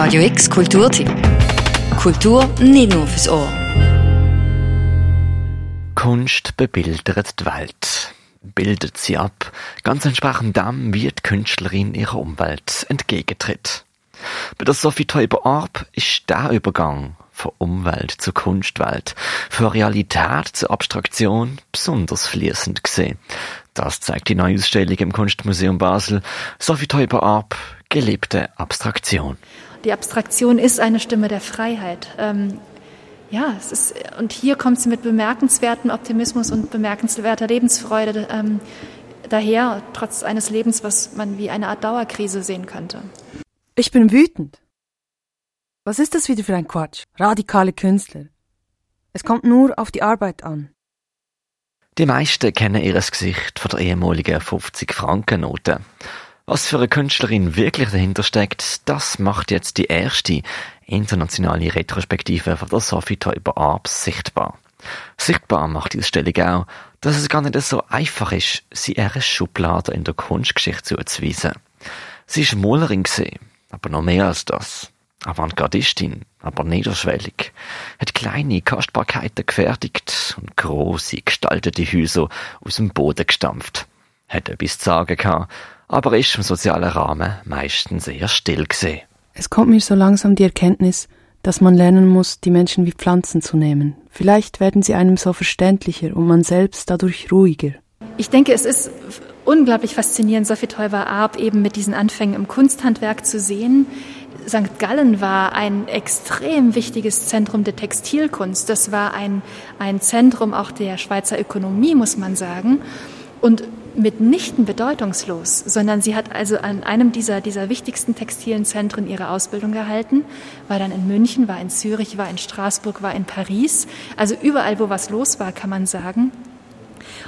Radio X Kulturtipp. Kultur nicht nur fürs Ohr. Kunst bebildert die Welt, bildet sie ab, ganz entsprechend dem, wie die Künstlerin ihrer Umwelt entgegentritt. Bei der Sophie Teuber-Arp ist der Übergang von Umwelt zur Kunstwelt, von Realität zur Abstraktion besonders fließend gesehen. Das zeigt die neue Ausstellung im Kunstmuseum Basel. Sophie Teuber-Arp, gelebte Abstraktion. Die Abstraktion ist eine Stimme der Freiheit. Ähm, ja, es ist, und hier kommt sie mit bemerkenswertem Optimismus und bemerkenswerter Lebensfreude ähm, daher, trotz eines Lebens, was man wie eine Art Dauerkrise sehen könnte. Ich bin wütend. Was ist das wieder für ein Quatsch? Radikale Künstler. Es kommt nur auf die Arbeit an. Die meisten kennen ihr Gesicht von der ehemaligen 50-Franken-Note. Was für eine Künstlerin wirklich dahinter steckt, das macht jetzt die erste internationale Retrospektive von der Sophie Teuber Arps sichtbar. Sichtbar macht die Ausstellung auch, dass es gar nicht so einfach ist, sie ihre Schublade in der Kunstgeschichte zuzuweisen. Sie ist Malerin aber noch mehr als das. Avantgardistin, aber niederschwellig, hat kleine Kostbarkeiten gefertigt und große gestaltete Häuser aus dem Boden gestampft. Hat etwas zu sagen gehabt, aber ist im sozialen Rahmen meistens eher still gesehen. Es kommt mir so langsam die Erkenntnis, dass man lernen muss, die Menschen wie Pflanzen zu nehmen. Vielleicht werden sie einem so verständlicher und man selbst dadurch ruhiger. Ich denke, es ist unglaublich faszinierend, Sophie Teuber-Arp eben mit diesen Anfängen im Kunsthandwerk zu sehen. St. Gallen war ein extrem wichtiges Zentrum der Textilkunst. Das war ein, ein Zentrum auch der Schweizer Ökonomie, muss man sagen. Und mitnichten bedeutungslos, sondern sie hat also an einem dieser, dieser wichtigsten textilen Zentren ihre Ausbildung gehalten, war dann in München, war in Zürich, war in Straßburg, war in Paris, also überall, wo was los war, kann man sagen.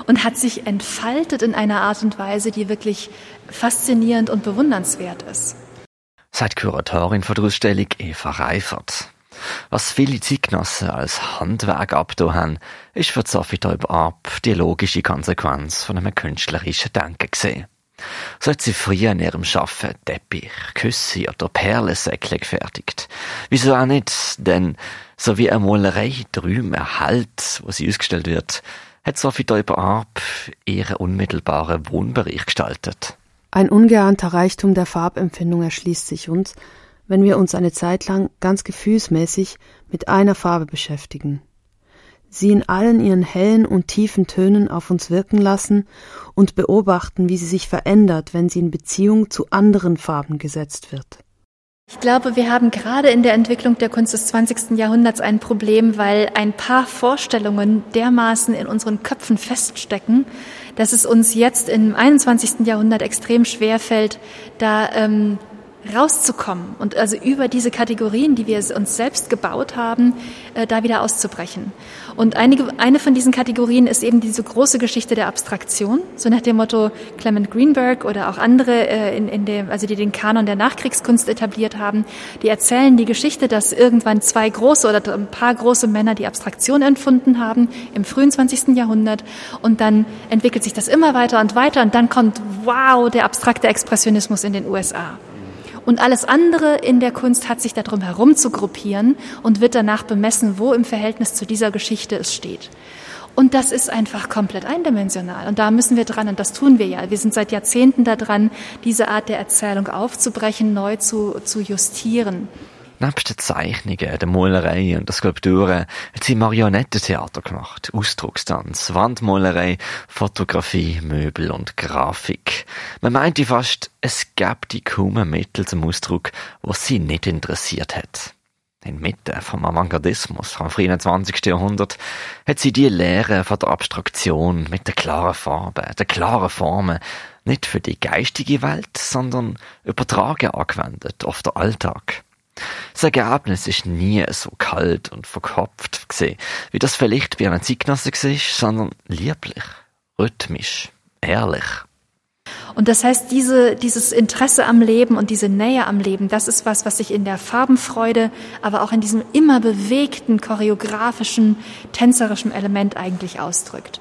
Und hat sich entfaltet in einer Art und Weise, die wirklich faszinierend und bewundernswert ist. Seit Kuratorin Ausstellung Eva Reifert. Was viele Zeitgenossen als Handwerk abgetan haben, ist für Sophie Täuber ab die logische Konsequenz von einem künstlerischen Denken gesehen. So hat sie früher in ihrem Schaffen Teppich, Küsse oder Perlensäckle gefertigt. Wieso auch nicht? Denn so wie eine Malerei Träume erhält, wo sie ausgestellt wird, hat Sophie Täuber ab ihren unmittelbaren Wohnbereich gestaltet. Ein ungeahnter Reichtum der Farbempfindung erschließt sich uns, wenn wir uns eine Zeit lang ganz gefühlsmäßig mit einer Farbe beschäftigen, sie in allen ihren hellen und tiefen Tönen auf uns wirken lassen und beobachten, wie sie sich verändert, wenn sie in Beziehung zu anderen Farben gesetzt wird. Ich glaube, wir haben gerade in der Entwicklung der Kunst des 20. Jahrhunderts ein Problem, weil ein paar Vorstellungen dermaßen in unseren Köpfen feststecken, dass es uns jetzt im 21. Jahrhundert extrem schwer fällt, da ähm, rauszukommen und also über diese Kategorien, die wir uns selbst gebaut haben, äh, da wieder auszubrechen. Und einige, eine von diesen Kategorien ist eben diese große Geschichte der Abstraktion, so nach dem Motto Clement Greenberg oder auch andere, äh, in, in dem, also die den Kanon der Nachkriegskunst etabliert haben, die erzählen die Geschichte, dass irgendwann zwei große oder ein paar große Männer die Abstraktion entfunden haben im frühen 20. Jahrhundert und dann entwickelt sich das immer weiter und weiter und dann kommt, wow, der abstrakte Expressionismus in den USA. Und alles andere in der Kunst hat sich darum herum zu gruppieren und wird danach bemessen, wo im Verhältnis zu dieser Geschichte es steht. Und das ist einfach komplett eindimensional. Und da müssen wir dran, und das tun wir ja. Wir sind seit Jahrzehnten daran, diese Art der Erzählung aufzubrechen, neu zu, zu justieren. Nebst den Zeichnungen, der Malerei und der Skulpturen hat sie Marionettentheater gemacht, Ausdruckstanz, Wandmalerei, Fotografie, Möbel und Grafik. Man meinte fast, es gäbe die kaum Mittel zum Ausdruck, was sie nicht interessiert hat. Inmitten vom Avantgardismus vom frühen 20. Jahrhundert hat sie die Lehre von der Abstraktion mit der klaren Farbe, der klaren Formen nicht für die geistige Welt, sondern übertragen angewendet auf den Alltag. Das Ergebnis ist nie so kalt und verkopft gesehen, wie das vielleicht bei einem Zeitgenossen war, sondern lieblich, rhythmisch, ehrlich. Und das heißt, diese, dieses Interesse am Leben und diese Nähe am Leben, das ist was, was sich in der Farbenfreude, aber auch in diesem immer bewegten, choreografischen, tänzerischen Element eigentlich ausdrückt.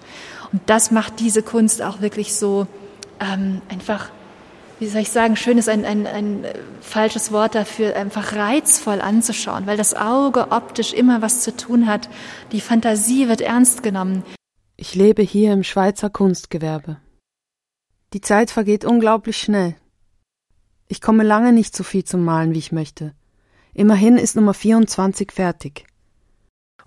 Und das macht diese Kunst auch wirklich so ähm, einfach wie soll ich sagen, schön ist ein, ein, ein falsches Wort dafür, einfach reizvoll anzuschauen, weil das Auge optisch immer was zu tun hat. Die Fantasie wird ernst genommen. Ich lebe hier im Schweizer Kunstgewerbe. Die Zeit vergeht unglaublich schnell. Ich komme lange nicht so viel zum Malen, wie ich möchte. Immerhin ist Nummer 24 fertig.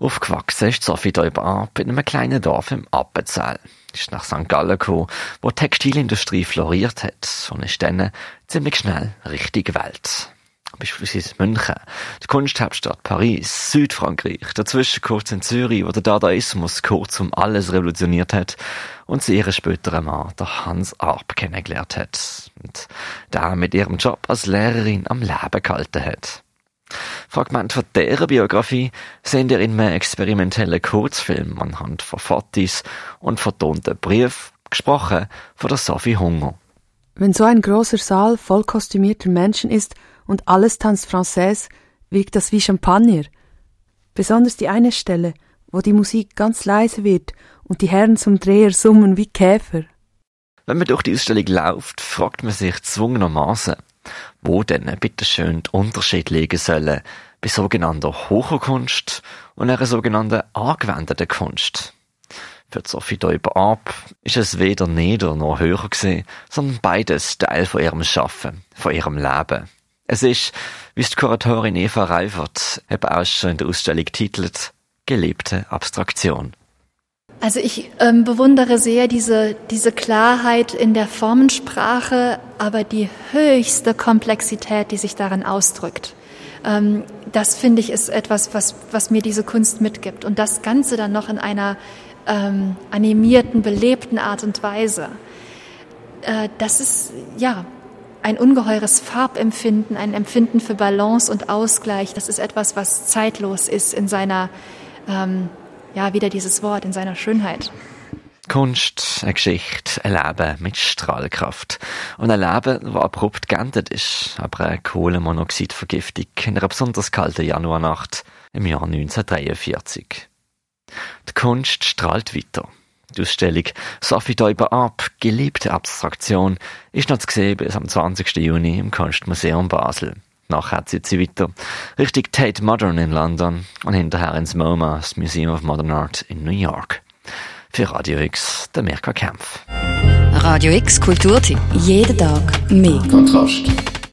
Aufgewachsen ist Sophie Däuber in einem kleinen Dorf im Appenzell. Ist nach St. Gallen gekommen, wo die Textilindustrie floriert hat und ist dann ziemlich schnell richtig Welt. Beispielsweise München, die Kunsthauptstadt Paris, Südfrankreich, dazwischen kurz in Zürich, wo der Dadaismus kurz um alles revolutioniert hat und sie ihren späteren Mann, der Hans Arp, kennengelernt hat und der mit ihrem Job als Lehrerin am Leben gehalten hat. Fragment von deren Biografie sehen ihr in einem experimentellen Kurzfilm anhand von Fotos und vertonten Briefen, gesprochen von der Sophie Hunger. Wenn so ein großer Saal voll kostümierter Menschen ist und alles tanzt Française, wirkt das wie Champagner. Besonders die eine Stelle, wo die Musik ganz leise wird und die Herren zum Dreher summen wie Käfer. Wenn man durch die Ausstellung läuft, fragt man sich zwungenermaßen, wo denn bitteschön die Unterschied liegen sollen bei sogenannter hoher Kunst und einer sogenannten angewendeten Kunst. Für Sophie Däuber ab ist es weder nieder noch höher gewesen, sondern beides Teil von ihrem Schaffen, von ihrem Leben. Es ist, wie es die Kuratorin Eva Reifert eben auch schon in der Ausstellung titelt, gelebte Abstraktion. Also ich ähm, bewundere sehr diese, diese Klarheit in der Formensprache, aber die höchste Komplexität, die sich darin ausdrückt. Ähm, das finde ich ist etwas, was, was mir diese Kunst mitgibt. Und das Ganze dann noch in einer ähm, animierten, belebten Art und Weise. Äh, das ist, ja, ein ungeheures Farbempfinden, ein Empfinden für Balance und Ausgleich. Das ist etwas, was zeitlos ist in seiner ähm, ja, wieder dieses Wort in seiner Schönheit. Kunst, eine Geschichte, ein Leben mit Strahlkraft. Und ein Leben, das abrupt geendet ist, aber eine Kohlenmonoxidvergiftung in einer besonders kalten Januarnacht im Jahr 1943. Die Kunst strahlt weiter. Die Ausstellung Sophie Däuber ab, geliebte Abstraktion, ist noch zu sehen bis am 20. Juni im Kunstmuseum Basel. Nachher zieht sie weiter Richtung Tate Modern in London und hinterher ins MoMA, das Museum of Modern Art in New York. Für Radio X, der Mirka Kempf. Radio X Kulturtipp. Jeden Tag mehr. Kontrast.